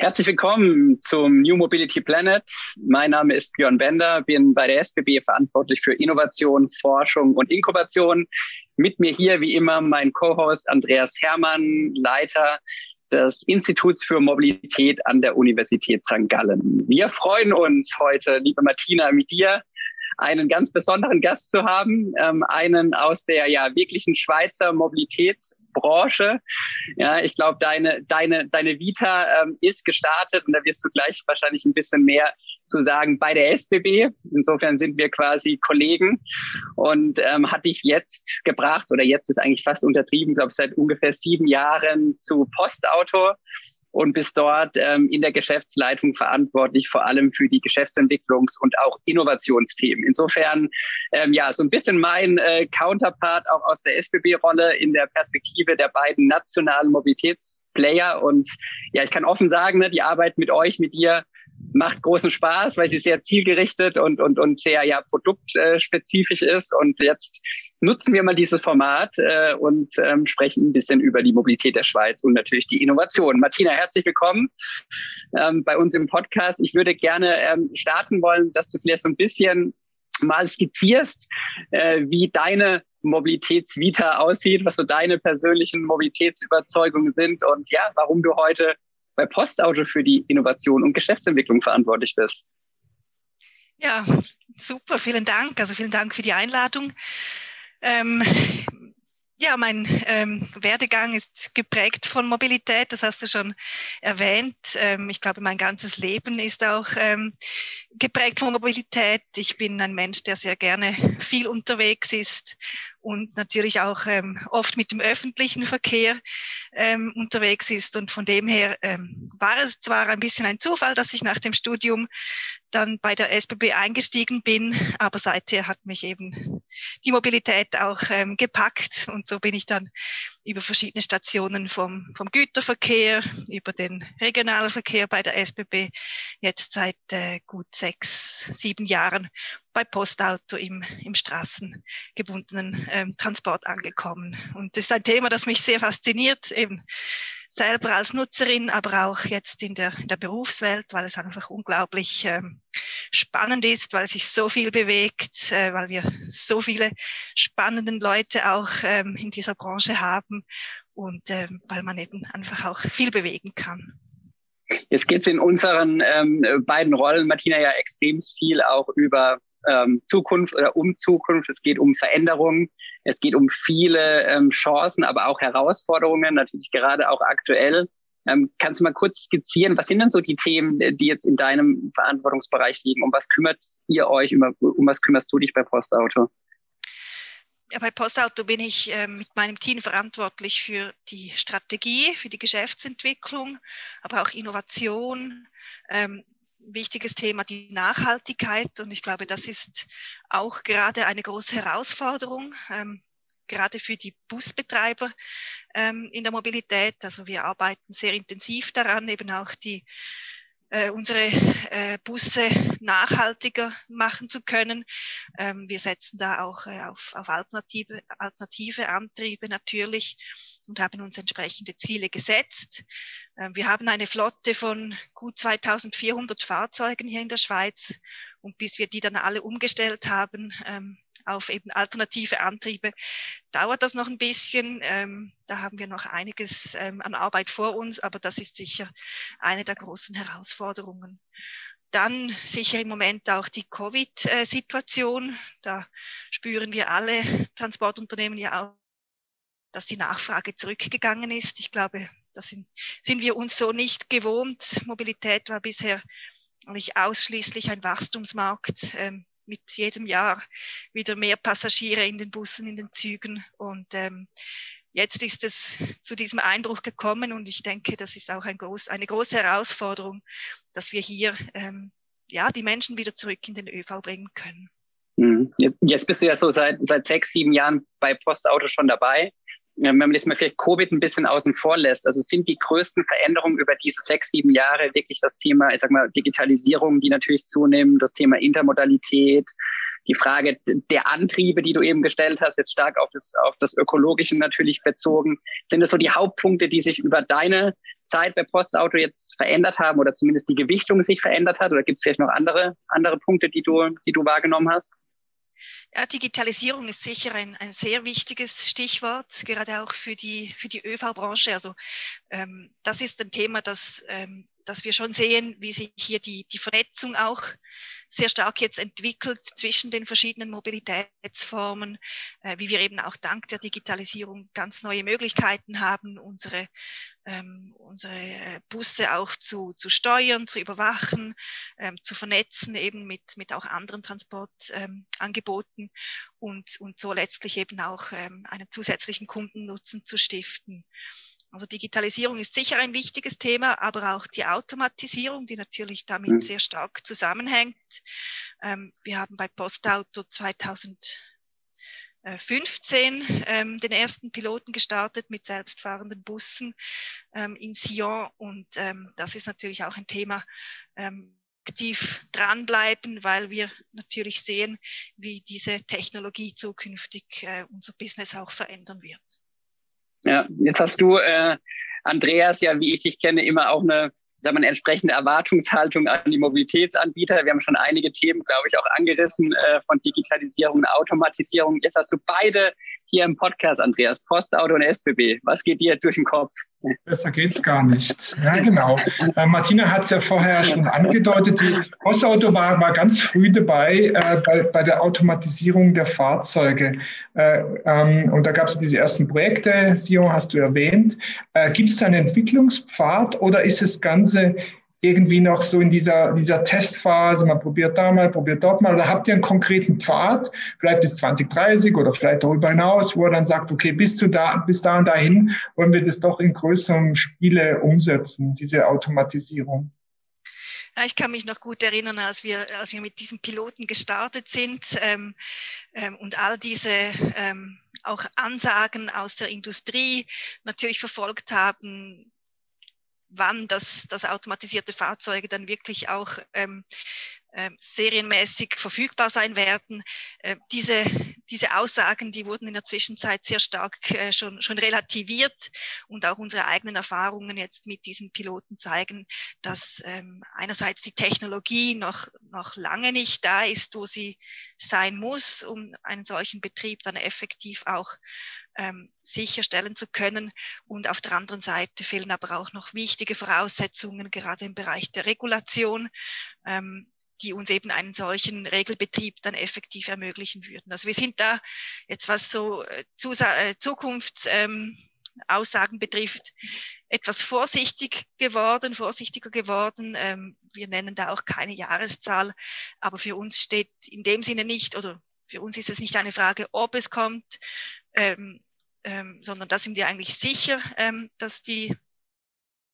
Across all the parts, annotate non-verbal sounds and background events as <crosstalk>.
Herzlich willkommen zum New Mobility Planet. Mein Name ist Björn Bender, bin bei der SBB verantwortlich für Innovation, Forschung und Inkubation. Mit mir hier wie immer mein Co-Host Andreas Hermann, Leiter des Instituts für Mobilität an der Universität St. Gallen. Wir freuen uns heute, liebe Martina, mit dir einen ganz besonderen Gast zu haben, ähm, einen aus der ja wirklichen Schweizer Mobilitätsbranche. Ja, ich glaube, deine, deine, deine Vita ähm, ist gestartet und da wirst du gleich wahrscheinlich ein bisschen mehr zu sagen bei der SBB. Insofern sind wir quasi Kollegen und ähm, hat dich jetzt gebracht oder jetzt ist eigentlich fast untertrieben, glaube seit ungefähr sieben Jahren zu Postauto und bis dort ähm, in der Geschäftsleitung verantwortlich, vor allem für die Geschäftsentwicklungs- und auch Innovationsthemen. Insofern ähm, ja so ein bisschen mein äh, Counterpart auch aus der SBB-Rolle in der Perspektive der beiden nationalen Mobilitätsplayer. Und ja, ich kann offen sagen, ne, die Arbeit mit euch, mit dir macht großen Spaß, weil sie sehr zielgerichtet und, und, und sehr ja produktspezifisch ist. Und jetzt nutzen wir mal dieses Format äh, und ähm, sprechen ein bisschen über die Mobilität der Schweiz und natürlich die Innovation. Martina, herzlich willkommen ähm, bei uns im Podcast. Ich würde gerne ähm, starten wollen, dass du vielleicht so ein bisschen mal skizzierst, äh, wie deine Mobilitätsvita aussieht, was so deine persönlichen Mobilitätsüberzeugungen sind und ja, warum du heute bei Postauto für die Innovation und Geschäftsentwicklung verantwortlich bist. Ja, super, vielen Dank. Also vielen Dank für die Einladung. Ähm, ja, mein ähm, Werdegang ist geprägt von Mobilität, das hast du schon erwähnt. Ähm, ich glaube, mein ganzes Leben ist auch ähm, geprägt von Mobilität. Ich bin ein Mensch, der sehr gerne viel unterwegs ist und natürlich auch ähm, oft mit dem öffentlichen Verkehr ähm, unterwegs ist. Und von dem her ähm, war es zwar ein bisschen ein Zufall, dass ich nach dem Studium dann bei der SBB eingestiegen bin, aber seither hat mich eben die Mobilität auch ähm, gepackt und so bin ich dann über verschiedene Stationen vom, vom Güterverkehr, über den Regionalverkehr bei der SBB, jetzt seit äh, gut sechs, sieben Jahren bei Postauto im, im straßengebundenen ähm, Transport angekommen. Und das ist ein Thema, das mich sehr fasziniert, eben selber als Nutzerin, aber auch jetzt in der, in der Berufswelt, weil es einfach unglaublich ähm, spannend ist, weil sich so viel bewegt, äh, weil wir so viele spannenden Leute auch ähm, in dieser Branche haben und ähm, weil man eben einfach auch viel bewegen kann. Jetzt geht es in unseren ähm, beiden Rollen, Martina, ja extrem viel auch über ähm, Zukunft oder um Zukunft. Es geht um Veränderungen. Es geht um viele ähm, Chancen, aber auch Herausforderungen, natürlich gerade auch aktuell. Ähm, kannst du mal kurz skizzieren, was sind denn so die Themen, die jetzt in deinem Verantwortungsbereich liegen? Um was kümmert ihr euch? Um, um was kümmerst du dich bei Postauto? Ja, bei Postauto bin ich äh, mit meinem Team verantwortlich für die Strategie, für die Geschäftsentwicklung, aber auch Innovation, ähm, wichtiges Thema die Nachhaltigkeit. Und ich glaube, das ist auch gerade eine große Herausforderung, ähm, gerade für die Busbetreiber ähm, in der Mobilität. Also wir arbeiten sehr intensiv daran, eben auch die äh, unsere äh, Busse nachhaltiger machen zu können. Ähm, wir setzen da auch äh, auf, auf alternative, alternative Antriebe natürlich und haben uns entsprechende Ziele gesetzt. Ähm, wir haben eine Flotte von gut 2400 Fahrzeugen hier in der Schweiz und bis wir die dann alle umgestellt haben, ähm, auf eben alternative Antriebe, dauert das noch ein bisschen. Ähm, da haben wir noch einiges ähm, an Arbeit vor uns, aber das ist sicher eine der großen Herausforderungen. Dann sicher im Moment auch die Covid-Situation. Da spüren wir alle Transportunternehmen ja auch, dass die Nachfrage zurückgegangen ist. Ich glaube, das sind, sind wir uns so nicht gewohnt. Mobilität war bisher nicht ausschließlich ein Wachstumsmarkt. Ähm, mit jedem Jahr wieder mehr Passagiere in den Bussen, in den Zügen. Und ähm, jetzt ist es zu diesem Einbruch gekommen und ich denke, das ist auch ein groß, eine große Herausforderung, dass wir hier ähm, ja, die Menschen wieder zurück in den ÖV bringen können. Mhm. Jetzt bist du ja so seit, seit sechs, sieben Jahren bei Postauto schon dabei. Wenn man jetzt mal vielleicht Covid ein bisschen außen vor lässt, also sind die größten Veränderungen über diese sechs, sieben Jahre wirklich das Thema, ich sag mal, Digitalisierung, die natürlich zunehmen, das Thema Intermodalität, die Frage der Antriebe, die du eben gestellt hast, jetzt stark auf das, auf das Ökologische natürlich bezogen. Sind das so die Hauptpunkte, die sich über deine Zeit bei Postauto jetzt verändert haben oder zumindest die Gewichtung sich verändert hat? Oder gibt es vielleicht noch andere, andere Punkte, die du, die du wahrgenommen hast? Ja, Digitalisierung ist sicher ein, ein sehr wichtiges Stichwort, gerade auch für die, für die ÖV-Branche. Also ähm, das ist ein Thema, das, ähm, das wir schon sehen, wie sich hier die, die Vernetzung auch sehr stark jetzt entwickelt zwischen den verschiedenen Mobilitätsformen, äh, wie wir eben auch dank der Digitalisierung ganz neue Möglichkeiten haben, unsere, ähm, unsere äh, Busse auch zu, zu steuern, zu überwachen, ähm, zu vernetzen, eben mit, mit auch anderen Transportangeboten ähm, und, und so letztlich eben auch ähm, einen zusätzlichen Kundennutzen zu stiften. Also Digitalisierung ist sicher ein wichtiges Thema, aber auch die Automatisierung, die natürlich damit mhm. sehr stark zusammenhängt. Ähm, wir haben bei Postauto 2015 ähm, den ersten Piloten gestartet mit selbstfahrenden Bussen ähm, in Sion und ähm, das ist natürlich auch ein Thema, ähm, aktiv dranbleiben, weil wir natürlich sehen, wie diese Technologie zukünftig äh, unser Business auch verändern wird. Ja, jetzt hast du, äh, Andreas, ja, wie ich dich kenne, immer auch eine, sagen wir, eine entsprechende Erwartungshaltung an die Mobilitätsanbieter. Wir haben schon einige Themen, glaube ich, auch angerissen äh, von Digitalisierung und Automatisierung. Jetzt hast du beide hier im Podcast, Andreas, Postauto und SBB. Was geht dir durch den Kopf? Besser geht's gar nicht. Ja, genau. Äh, Martina hat es ja vorher schon angedeutet. Die Postauto war, war ganz früh dabei äh, bei, bei der Automatisierung der Fahrzeuge. Äh, ähm, und da gab es diese ersten Projekte, Sion hast du erwähnt. Äh, Gibt es da einen Entwicklungspfad oder ist das Ganze irgendwie noch so in dieser, dieser Testphase, man probiert da mal, probiert dort mal, oder habt ihr einen konkreten Pfad, vielleicht bis 2030 oder vielleicht darüber hinaus, wo er dann sagt, okay, bis zu da, bis da und dahin wollen wir das doch in größeren Spiele umsetzen, diese Automatisierung? Ich kann mich noch gut erinnern, als wir, als wir mit diesem Piloten gestartet sind ähm, ähm, und all diese ähm, auch Ansagen aus der Industrie natürlich verfolgt haben, wann das, das automatisierte Fahrzeuge dann wirklich auch ähm, äh, serienmäßig verfügbar sein werden. Äh, diese, diese Aussagen, die wurden in der Zwischenzeit sehr stark äh, schon, schon relativiert und auch unsere eigenen Erfahrungen jetzt mit diesen Piloten zeigen, dass ähm, einerseits die Technologie noch, noch lange nicht da ist, wo sie sein muss, um einen solchen Betrieb dann effektiv auch ähm, sicherstellen zu können. Und auf der anderen Seite fehlen aber auch noch wichtige Voraussetzungen, gerade im Bereich der Regulation, ähm, die uns eben einen solchen Regelbetrieb dann effektiv ermöglichen würden. Also wir sind da jetzt, was so äh, äh Zukunftsaussagen ähm, betrifft, etwas vorsichtig geworden, vorsichtiger geworden. Ähm, wir nennen da auch keine Jahreszahl, aber für uns steht in dem Sinne nicht, oder für uns ist es nicht eine Frage, ob es kommt, ähm, ähm, sondern da sind wir eigentlich sicher, ähm, dass die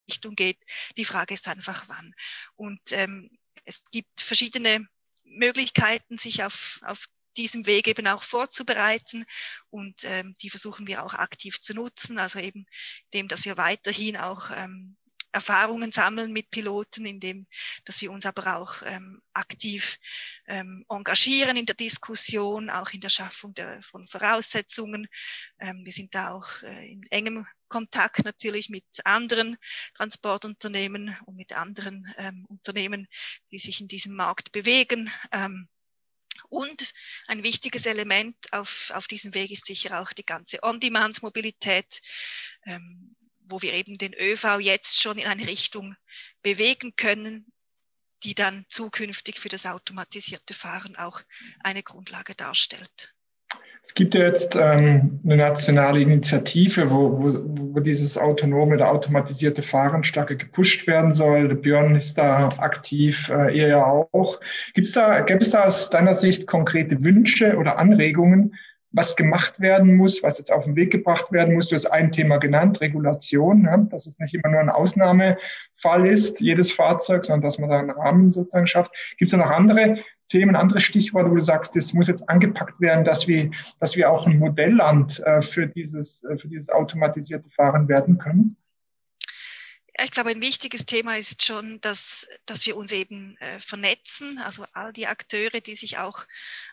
Richtung geht. Die Frage ist einfach wann. Und ähm, es gibt verschiedene Möglichkeiten, sich auf, auf diesem Weg eben auch vorzubereiten und ähm, die versuchen wir auch aktiv zu nutzen, also eben dem, dass wir weiterhin auch ähm, Erfahrungen sammeln mit Piloten, indem dass wir uns aber auch ähm, aktiv ähm, engagieren in der Diskussion, auch in der Schaffung der, von Voraussetzungen. Ähm, wir sind da auch äh, in engem Kontakt natürlich mit anderen Transportunternehmen und mit anderen ähm, Unternehmen, die sich in diesem Markt bewegen. Ähm, und ein wichtiges Element auf, auf diesem Weg ist sicher auch die ganze On-Demand-Mobilität. Ähm, wo wir eben den ÖV jetzt schon in eine Richtung bewegen können, die dann zukünftig für das automatisierte Fahren auch eine Grundlage darstellt. Es gibt ja jetzt ähm, eine nationale Initiative, wo, wo, wo dieses autonome oder automatisierte Fahren stärker gepusht werden soll. Der Björn ist da aktiv, äh, ihr ja auch. Gibt's da, gäbe es da aus deiner Sicht konkrete Wünsche oder Anregungen, was gemacht werden muss, was jetzt auf den Weg gebracht werden muss. Du hast ein Thema genannt, Regulation, ne? dass es nicht immer nur ein Ausnahmefall ist, jedes Fahrzeug, sondern dass man da einen Rahmen sozusagen schafft. Gibt es noch andere Themen, andere Stichworte, wo du sagst, das muss jetzt angepackt werden, dass wir, dass wir auch ein Modellland äh, für, dieses, äh, für dieses automatisierte Fahren werden können? Ich glaube, ein wichtiges Thema ist schon, dass, dass wir uns eben äh, vernetzen, also all die Akteure, die sich auch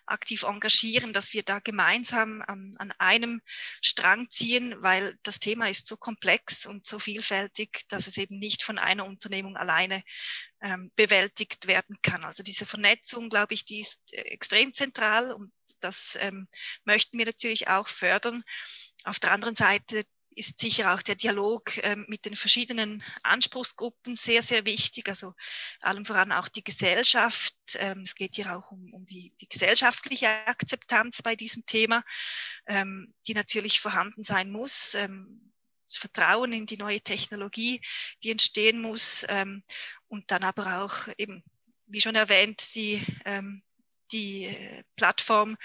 aktiv engagieren, dass wir da gemeinsam an, an einem Strang ziehen, weil das Thema ist so komplex und so vielfältig, dass es eben nicht von einer Unternehmung alleine ähm, bewältigt werden kann. Also diese Vernetzung, glaube ich, die ist äh, extrem zentral und das ähm, möchten wir natürlich auch fördern. Auf der anderen Seite ist sicher auch der Dialog ähm, mit den verschiedenen Anspruchsgruppen sehr, sehr wichtig. Also allem voran auch die Gesellschaft. Ähm, es geht hier auch um, um die, die, gesellschaftliche Akzeptanz bei diesem Thema, ähm, die natürlich vorhanden sein muss. Das Vertrauen in die neue Technologie, die entstehen muss. Und dann aber auch eben, wie schon erwähnt, die die äh, Plattform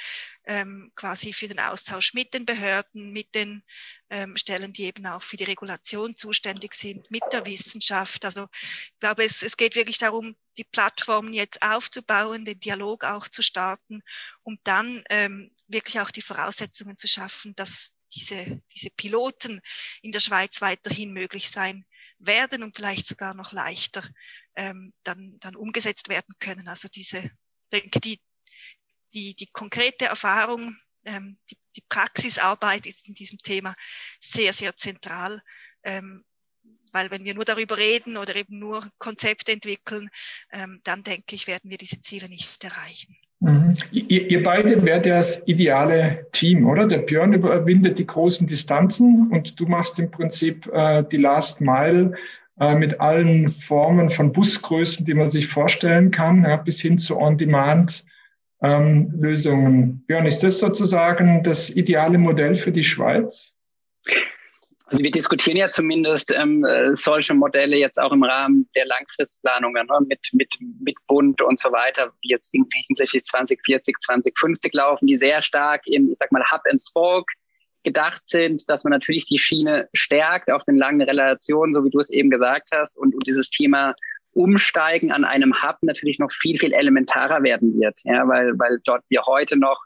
ähm, quasi für den Austausch mit den Behörden, mit den ähm, Stellen, die eben auch für die Regulation zuständig sind, mit der Wissenschaft. Also ich glaube, es, es geht wirklich darum, die Plattformen jetzt aufzubauen, den Dialog auch zu starten, um dann ähm, wirklich auch die Voraussetzungen zu schaffen, dass diese, diese Piloten in der Schweiz weiterhin möglich sein werden und vielleicht sogar noch leichter ähm, dann, dann umgesetzt werden können. Also diese, denke, die, die, die konkrete Erfahrung, ähm, die, die Praxisarbeit ist in diesem Thema sehr, sehr zentral. Ähm, weil wenn wir nur darüber reden oder eben nur Konzepte entwickeln, ähm, dann denke ich, werden wir diese Ziele nicht erreichen. Mhm. Ihr, ihr, beide wärt das ideale Team, oder? Der Björn überwindet die großen Distanzen und du machst im Prinzip äh, die Last Mile äh, mit allen Formen von Busgrößen, die man sich vorstellen kann, ja, bis hin zu On-Demand ähm, Lösungen. Björn, ist das sozusagen das ideale Modell für die Schweiz? Also wir diskutieren ja zumindest ähm, solche Modelle jetzt auch im Rahmen der Langfristplanungen ne, mit, mit, mit Bund und so weiter, die jetzt hinsichtlich 2040, 2050 laufen, die sehr stark in, ich sag mal, Hub and Spoke gedacht sind, dass man natürlich die Schiene stärkt auf den langen Relationen, so wie du es eben gesagt hast, und, und dieses Thema Umsteigen an einem Hub natürlich noch viel, viel elementarer werden wird, ja, weil, weil dort wir heute noch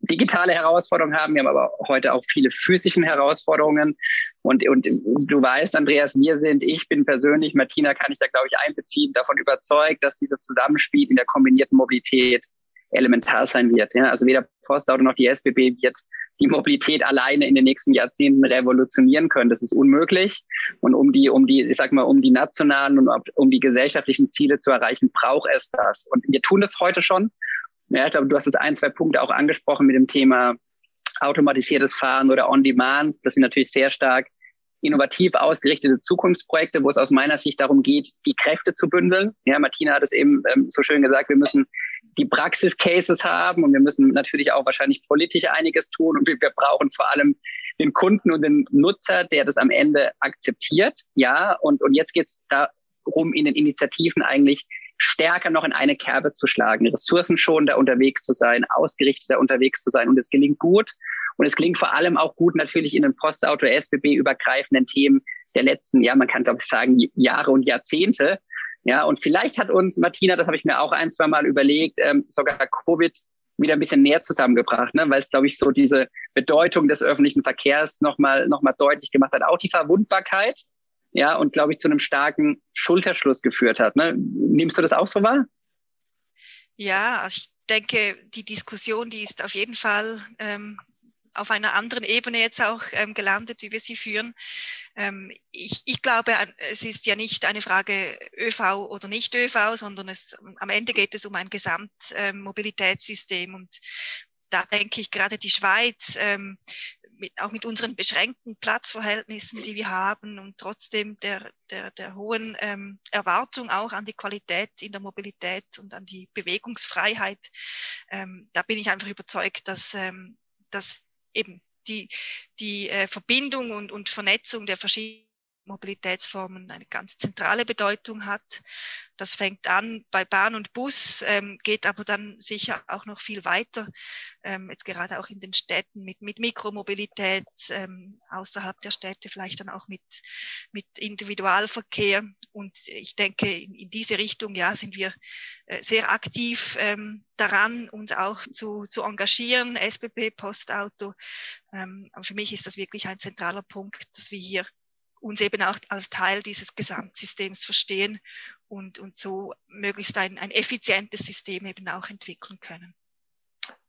digitale Herausforderungen haben. Wir haben aber heute auch viele physischen Herausforderungen. Und, und du weißt, Andreas, wir sind, ich bin persönlich, Martina kann ich da, glaube ich, einbeziehen, davon überzeugt, dass dieses Zusammenspiel in der kombinierten Mobilität elementar sein wird. Ja? Also weder Postauto noch die SBB wird die Mobilität alleine in den nächsten Jahrzehnten revolutionieren können. Das ist unmöglich. Und um die, um die, ich sag mal, um die nationalen und um die gesellschaftlichen Ziele zu erreichen, braucht es das. Und wir tun das heute schon. Ja, ich glaube, du hast jetzt ein, zwei Punkte auch angesprochen mit dem Thema automatisiertes Fahren oder On-Demand. Das sind natürlich sehr stark innovativ ausgerichtete Zukunftsprojekte, wo es aus meiner Sicht darum geht, die Kräfte zu bündeln. Ja, Martina hat es eben ähm, so schön gesagt, wir müssen die Praxis-Cases haben und wir müssen natürlich auch wahrscheinlich politisch einiges tun und wir, wir brauchen vor allem den Kunden und den Nutzer, der das am Ende akzeptiert. Ja, und, und jetzt geht es darum, in den Initiativen eigentlich stärker noch in eine Kerbe zu schlagen, ressourcenschonender unterwegs zu sein, ausgerichteter unterwegs zu sein. Und es gelingt gut. Und es klingt vor allem auch gut natürlich in den Postauto SBB übergreifenden Themen der letzten, ja, man kann glaube ich sagen, Jahre und Jahrzehnte. Ja, und vielleicht hat uns Martina, das habe ich mir auch ein, zwei Mal überlegt, ähm, sogar Covid wieder ein bisschen näher zusammengebracht, ne? weil es, glaube ich, so diese Bedeutung des öffentlichen Verkehrs nochmal noch mal deutlich gemacht hat. Auch die Verwundbarkeit, ja, und glaube ich, zu einem starken Schulterschluss geführt hat. Ne? Nimmst du das auch so wahr? Ja, also ich denke, die Diskussion, die ist auf jeden Fall ähm, auf einer anderen Ebene jetzt auch ähm, gelandet, wie wir sie führen. Ähm, ich, ich glaube, es ist ja nicht eine Frage ÖV oder nicht ÖV, sondern es, am Ende geht es um ein Gesamtmobilitätssystem. Ähm, und da denke ich gerade die Schweiz, ähm, mit, auch mit unseren beschränkten Platzverhältnissen, die wir haben und trotzdem der, der, der hohen ähm, Erwartung auch an die Qualität in der Mobilität und an die Bewegungsfreiheit, ähm, da bin ich einfach überzeugt, dass, ähm, dass eben die, die äh, Verbindung und, und Vernetzung der verschiedenen Mobilitätsformen eine ganz zentrale Bedeutung hat. Das fängt an bei Bahn und Bus, ähm, geht aber dann sicher auch noch viel weiter, ähm, jetzt gerade auch in den Städten mit, mit Mikromobilität, ähm, außerhalb der Städte vielleicht dann auch mit, mit Individualverkehr. Und ich denke, in, in diese Richtung ja, sind wir äh, sehr aktiv ähm, daran, uns auch zu, zu engagieren, SBB, Postauto. Ähm, für mich ist das wirklich ein zentraler Punkt, dass wir hier uns eben auch als Teil dieses Gesamtsystems verstehen und, und so möglichst ein, ein effizientes System eben auch entwickeln können.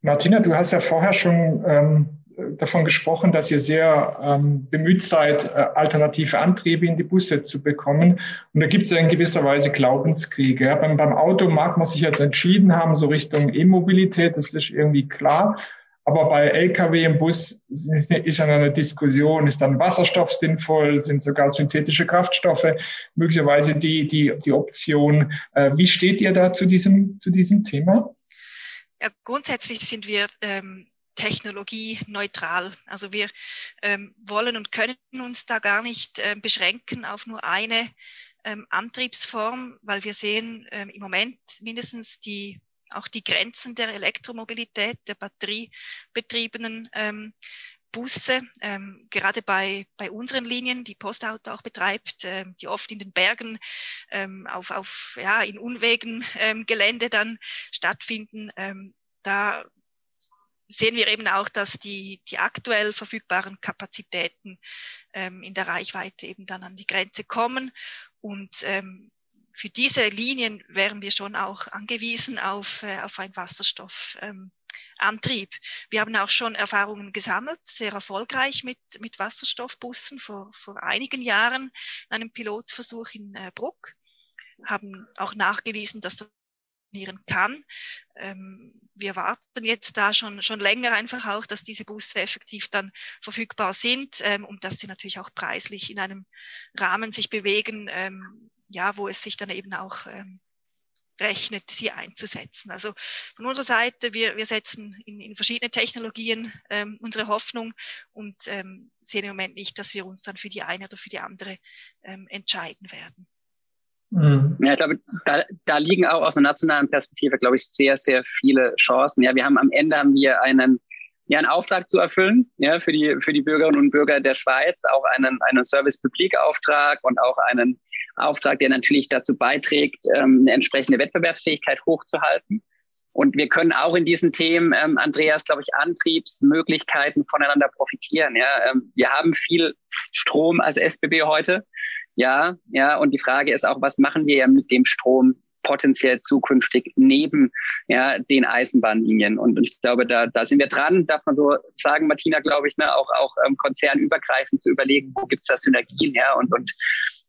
Martina, du hast ja vorher schon ähm, davon gesprochen, dass ihr sehr ähm, bemüht seid, äh, alternative Antriebe in die Busse zu bekommen. Und da gibt es ja in gewisser Weise Glaubenskriege. Ja, beim, beim Auto mag man sich jetzt entschieden haben, so Richtung E-Mobilität, das ist irgendwie klar. Aber bei Lkw im Bus ist ja eine Diskussion, ist dann Wasserstoff sinnvoll, sind sogar synthetische Kraftstoffe möglicherweise die, die, die Option. Äh, wie steht ihr da zu diesem, zu diesem Thema? Ja, grundsätzlich sind wir ähm, technologieneutral. Also wir ähm, wollen und können uns da gar nicht äh, beschränken auf nur eine ähm, Antriebsform, weil wir sehen ähm, im Moment mindestens die auch die Grenzen der Elektromobilität, der batteriebetriebenen ähm, Busse, ähm, gerade bei, bei unseren Linien, die Postauto auch betreibt, ähm, die oft in den Bergen ähm, auf, auf ja, in Unwegen ähm, Gelände dann stattfinden, ähm, da sehen wir eben auch, dass die, die aktuell verfügbaren Kapazitäten ähm, in der Reichweite eben dann an die Grenze kommen und ähm, für diese Linien wären wir schon auch angewiesen auf, äh, auf einen Wasserstoffantrieb. Ähm, wir haben auch schon Erfahrungen gesammelt, sehr erfolgreich mit, mit Wasserstoffbussen vor, vor einigen Jahren in einem Pilotversuch in äh, Bruck, haben auch nachgewiesen, dass das funktionieren kann. Ähm, wir warten jetzt da schon, schon länger einfach auch, dass diese Busse effektiv dann verfügbar sind ähm, und dass sie natürlich auch preislich in einem Rahmen sich bewegen, ähm, ja, wo es sich dann eben auch ähm, rechnet, sie einzusetzen. Also von unserer Seite, wir, wir setzen in, in verschiedene Technologien ähm, unsere Hoffnung und ähm, sehen im Moment nicht, dass wir uns dann für die eine oder für die andere ähm, entscheiden werden. Mhm. Ja, ich glaube, da, da liegen auch aus einer nationalen Perspektive, glaube ich, sehr, sehr viele Chancen. Ja, wir haben am Ende haben wir einen ja, einen Auftrag zu erfüllen, ja, für die, für die Bürgerinnen und Bürger der Schweiz, auch einen, einen Service-Public-Auftrag und auch einen Auftrag, der natürlich dazu beiträgt, ähm, eine entsprechende Wettbewerbsfähigkeit hochzuhalten. Und wir können auch in diesen Themen, ähm, Andreas, glaube ich, Antriebsmöglichkeiten voneinander profitieren. Ja, ähm, wir haben viel Strom als SBB heute. Ja, ja. Und die Frage ist auch, was machen wir ja mit dem Strom potenziell zukünftig neben ja, den Eisenbahnlinien. Und, und ich glaube, da, da sind wir dran, darf man so sagen, Martina, glaube ich, ne, auch, auch ähm, konzernübergreifend zu überlegen, wo gibt es da Synergien her und, und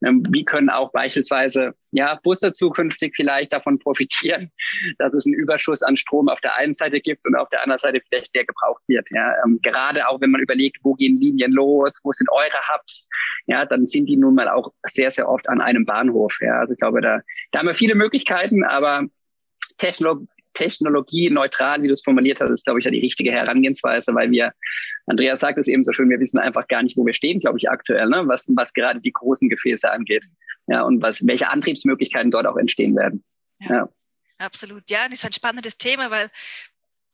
wie können auch beispielsweise ja, Busse zukünftig vielleicht davon profitieren, <laughs> dass es einen Überschuss an Strom auf der einen Seite gibt und auf der anderen Seite vielleicht der gebraucht wird. Ja, ähm, gerade auch wenn man überlegt, wo gehen Linien los, wo sind eure Hubs, ja, dann sind die nun mal auch sehr, sehr oft an einem Bahnhof. Ja, also ich glaube, da, da haben wir viele Möglichkeiten, aber Technologie, technologieneutral, wie du es formuliert hast, ist, glaube ich, ja die richtige Herangehensweise, weil wir, Andreas sagt es eben so schön, wir wissen einfach gar nicht, wo wir stehen, glaube ich, aktuell, ne? was, was gerade die großen Gefäße angeht. Ja, und was, welche Antriebsmöglichkeiten dort auch entstehen werden. Ja, ja. Absolut. Ja, das ist ein spannendes Thema, weil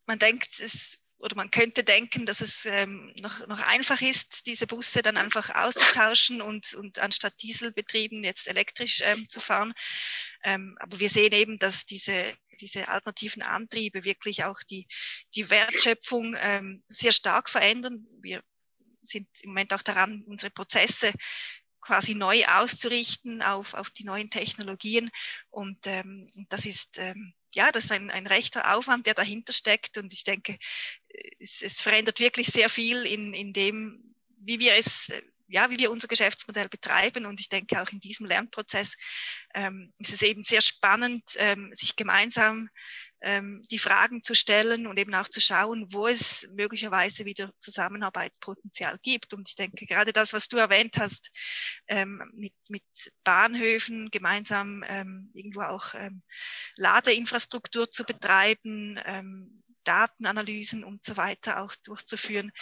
man denkt, es oder man könnte denken, dass es ähm, noch, noch einfach ist, diese Busse dann einfach auszutauschen und, und anstatt Dieselbetrieben jetzt elektrisch ähm, zu fahren. Ähm, aber wir sehen eben, dass diese, diese alternativen Antriebe wirklich auch die, die Wertschöpfung ähm, sehr stark verändern. Wir sind im Moment auch daran, unsere Prozesse quasi neu auszurichten auf, auf die neuen Technologien. Und ähm, das ist ähm, ja, das ist ein, ein rechter Aufwand, der dahinter steckt. Und ich denke, es, es verändert wirklich sehr viel in, in dem, wie wir es, ja, wie wir unser Geschäftsmodell betreiben. Und ich denke auch in diesem Lernprozess ähm, ist es eben sehr spannend, ähm, sich gemeinsam ähm, die Fragen zu stellen und eben auch zu schauen, wo es möglicherweise wieder Zusammenarbeitspotenzial gibt. Und ich denke, gerade das, was du erwähnt hast, ähm, mit, mit Bahnhöfen gemeinsam ähm, irgendwo auch ähm, Ladeinfrastruktur zu betreiben, Datenanalysen und so weiter auch durchzuführen,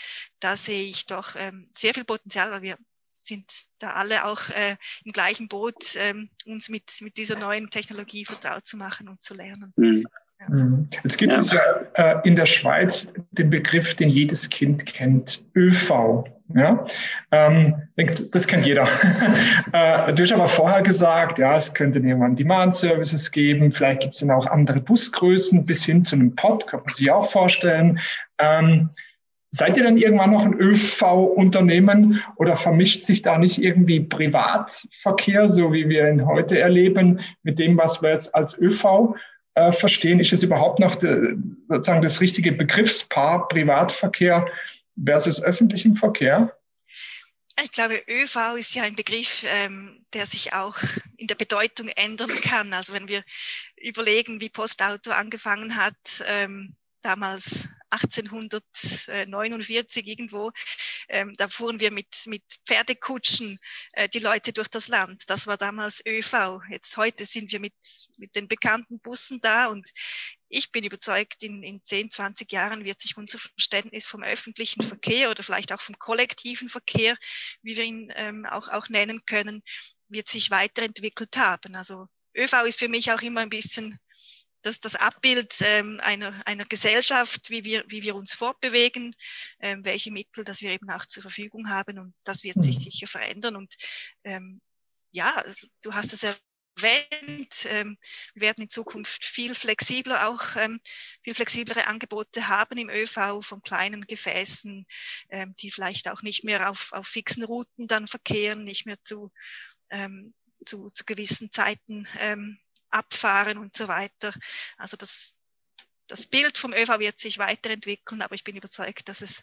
da sehe ich doch ähm, sehr viel Potenzial, weil wir sind da alle auch äh, im gleichen Boot, ähm, uns mit, mit dieser neuen Technologie vertraut zu machen und zu lernen. Mhm. Mhm. Jetzt gibt ja. es ja äh, in der Schweiz den Begriff, den jedes Kind kennt, ÖV. Ja? Ähm, das kennt jeder. <laughs> äh, du hast aber vorher gesagt, ja, es könnte irgendwann Demand-Services geben, vielleicht gibt es dann auch andere Busgrößen bis hin zu einem Pod, kann man sich auch vorstellen. Ähm, Seid ihr dann irgendwann noch ein ÖV-Unternehmen oder vermischt sich da nicht irgendwie Privatverkehr, so wie wir ihn heute erleben, mit dem, was wir jetzt als ÖV äh, verstehen? Ist es überhaupt noch sozusagen das richtige Begriffspaar Privatverkehr versus öffentlichen Verkehr? Ich glaube, ÖV ist ja ein Begriff, ähm, der sich auch in der Bedeutung ändern kann. Also wenn wir überlegen, wie Postauto angefangen hat, ähm, damals 1849 irgendwo, ähm, da fuhren wir mit, mit Pferdekutschen äh, die Leute durch das Land. Das war damals ÖV. Jetzt heute sind wir mit, mit den bekannten Bussen da und ich bin überzeugt, in, in 10, 20 Jahren wird sich unser Verständnis vom öffentlichen Verkehr oder vielleicht auch vom kollektiven Verkehr, wie wir ihn ähm, auch, auch nennen können, wird sich weiterentwickelt haben. Also ÖV ist für mich auch immer ein bisschen das, das Abbild ähm, einer, einer Gesellschaft, wie wir, wie wir uns fortbewegen, ähm, welche Mittel, dass wir eben auch zur Verfügung haben und das wird mhm. sich sicher verändern. Und ähm, ja, also, du hast es erwähnt, ähm, wir werden in Zukunft viel flexibler auch, ähm, viel flexiblere Angebote haben im ÖV von kleinen Gefäßen, ähm, die vielleicht auch nicht mehr auf, auf fixen Routen dann verkehren, nicht mehr zu, ähm, zu, zu gewissen Zeiten ähm, abfahren und so weiter. Also das, das Bild vom ÖV wird sich weiterentwickeln, aber ich bin überzeugt, dass es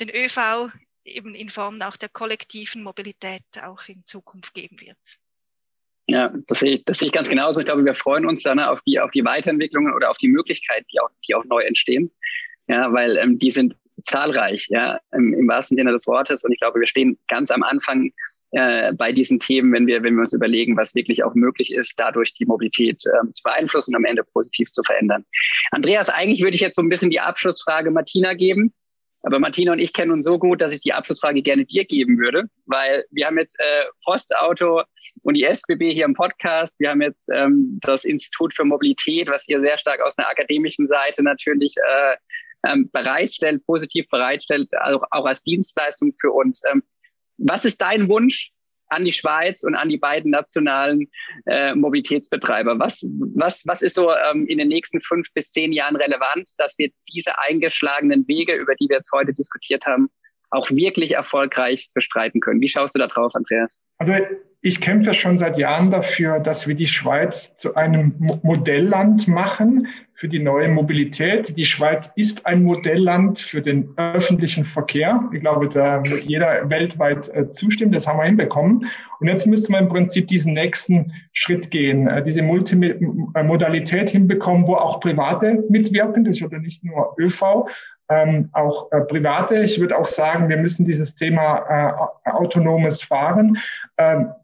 den ÖV eben in Form auch der kollektiven Mobilität auch in Zukunft geben wird. Ja, das sehe ich, das sehe ich ganz genauso. Ich glaube, wir freuen uns dann auf die, auf die Weiterentwicklungen oder auf die Möglichkeiten, die auch, die auch neu entstehen. Ja, weil ähm, die sind zahlreich, ja, im, im wahrsten Sinne des Wortes. Und ich glaube, wir stehen ganz am Anfang äh, bei diesen Themen, wenn wir, wenn wir uns überlegen, was wirklich auch möglich ist, dadurch die Mobilität äh, zu beeinflussen und am Ende positiv zu verändern. Andreas, eigentlich würde ich jetzt so ein bisschen die Abschlussfrage Martina geben. Aber Martina und ich kennen uns so gut, dass ich die Abschlussfrage gerne dir geben würde, weil wir haben jetzt äh, Postauto und die SBB hier im Podcast. Wir haben jetzt ähm, das Institut für Mobilität, was ihr sehr stark aus einer akademischen Seite natürlich äh, ähm, bereitstellt, positiv bereitstellt, auch, auch als Dienstleistung für uns. Ähm, was ist dein Wunsch an die Schweiz und an die beiden nationalen äh, Mobilitätsbetreiber? Was, was, was ist so ähm, in den nächsten fünf bis zehn Jahren relevant, dass wir diese eingeschlagenen Wege, über die wir jetzt heute diskutiert haben, auch wirklich erfolgreich bestreiten können? Wie schaust du da drauf, Andreas? Also ich kämpfe schon seit Jahren dafür, dass wir die Schweiz zu einem Modellland machen für die neue Mobilität. Die Schweiz ist ein Modellland für den öffentlichen Verkehr. Ich glaube, da wird jeder weltweit äh, zustimmen. Das haben wir hinbekommen. Und jetzt müsste man im Prinzip diesen nächsten Schritt gehen, äh, diese Multimodalität hinbekommen, wo auch Private mitwirken. Das ist ja nicht nur ÖV, ähm, auch äh, private. Ich würde auch sagen, wir müssen dieses Thema äh, autonomes Fahren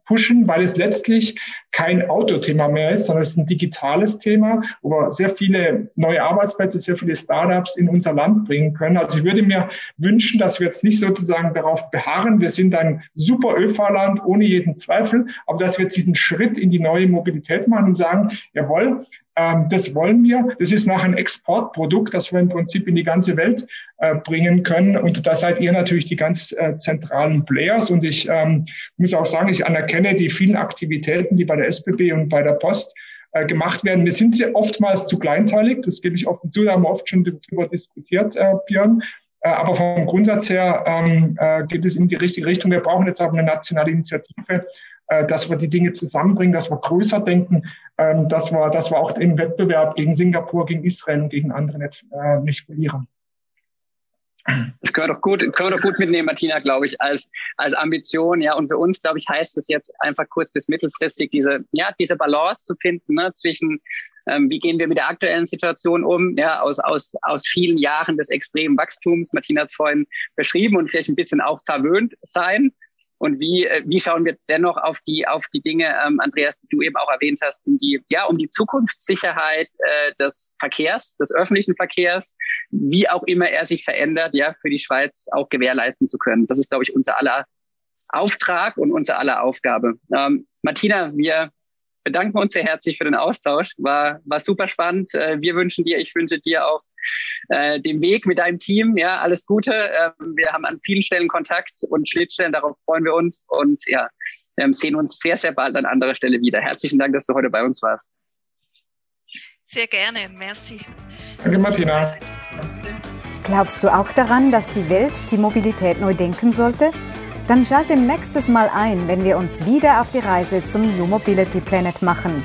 pushen, weil es letztlich kein Autothema mehr ist, sondern es ist ein digitales Thema, wo wir sehr viele neue Arbeitsplätze, sehr viele Startups in unser Land bringen können. Also ich würde mir wünschen, dass wir jetzt nicht sozusagen darauf beharren, wir sind ein super ÖV-Land ohne jeden Zweifel, aber dass wir jetzt diesen Schritt in die neue Mobilität machen und sagen, jawohl, ähm, das wollen wir. Das ist nachher ein Exportprodukt, das wir im Prinzip in die ganze Welt äh, bringen können. Und da seid ihr natürlich die ganz äh, zentralen Players. Und ich ähm, muss auch sagen, ich anerkenne die vielen Aktivitäten, die bei der SBB und bei der Post äh, gemacht werden. Wir sind sie oftmals zu kleinteilig. Das gebe ich offen zu. Da haben wir oft schon darüber diskutiert, Björn. Aber vom Grundsatz her ähm, äh, geht es in die richtige Richtung. Wir brauchen jetzt aber eine nationale Initiative, dass wir die Dinge zusammenbringen, dass wir größer denken, ähm, dass, wir, dass wir auch im Wettbewerb gegen Singapur, gegen Israel und gegen andere nicht, äh, nicht verlieren. Das können wir doch gut, können wir doch gut mitnehmen, Martina, glaube ich, als, als Ambition. Ja, und für uns, glaube ich, heißt es jetzt einfach kurz bis mittelfristig diese, ja, diese Balance zu finden, ne, zwischen, ähm, wie gehen wir mit der aktuellen Situation um, ja, aus, aus, aus vielen Jahren des extremen Wachstums. Martina hat es vorhin beschrieben und vielleicht ein bisschen auch verwöhnt sein und wie, äh, wie schauen wir dennoch auf die, auf die Dinge, ähm, Andreas, die du eben auch erwähnt hast, um die, ja, um die Zukunftssicherheit äh, des Verkehrs, des öffentlichen Verkehrs, wie auch immer er sich verändert, ja, für die Schweiz auch gewährleisten zu können. Das ist, glaube ich, unser aller Auftrag und unser aller Aufgabe. Ähm, Martina, wir bedanken uns sehr herzlich für den Austausch. War, war super spannend. Äh, wir wünschen dir, ich wünsche dir auf äh, dem Weg mit deinem Team, ja, alles Gute. Ähm, wir haben an vielen Stellen Kontakt und Schnittstellen, darauf freuen wir uns und ja, ähm, sehen uns sehr, sehr bald an anderer Stelle wieder. Herzlichen Dank, dass du heute bei uns warst. Sehr gerne, merci. Danke, Martina. Glaubst du auch daran, dass die Welt die Mobilität neu denken sollte? Dann schalte nächstes Mal ein, wenn wir uns wieder auf die Reise zum New Mobility Planet machen.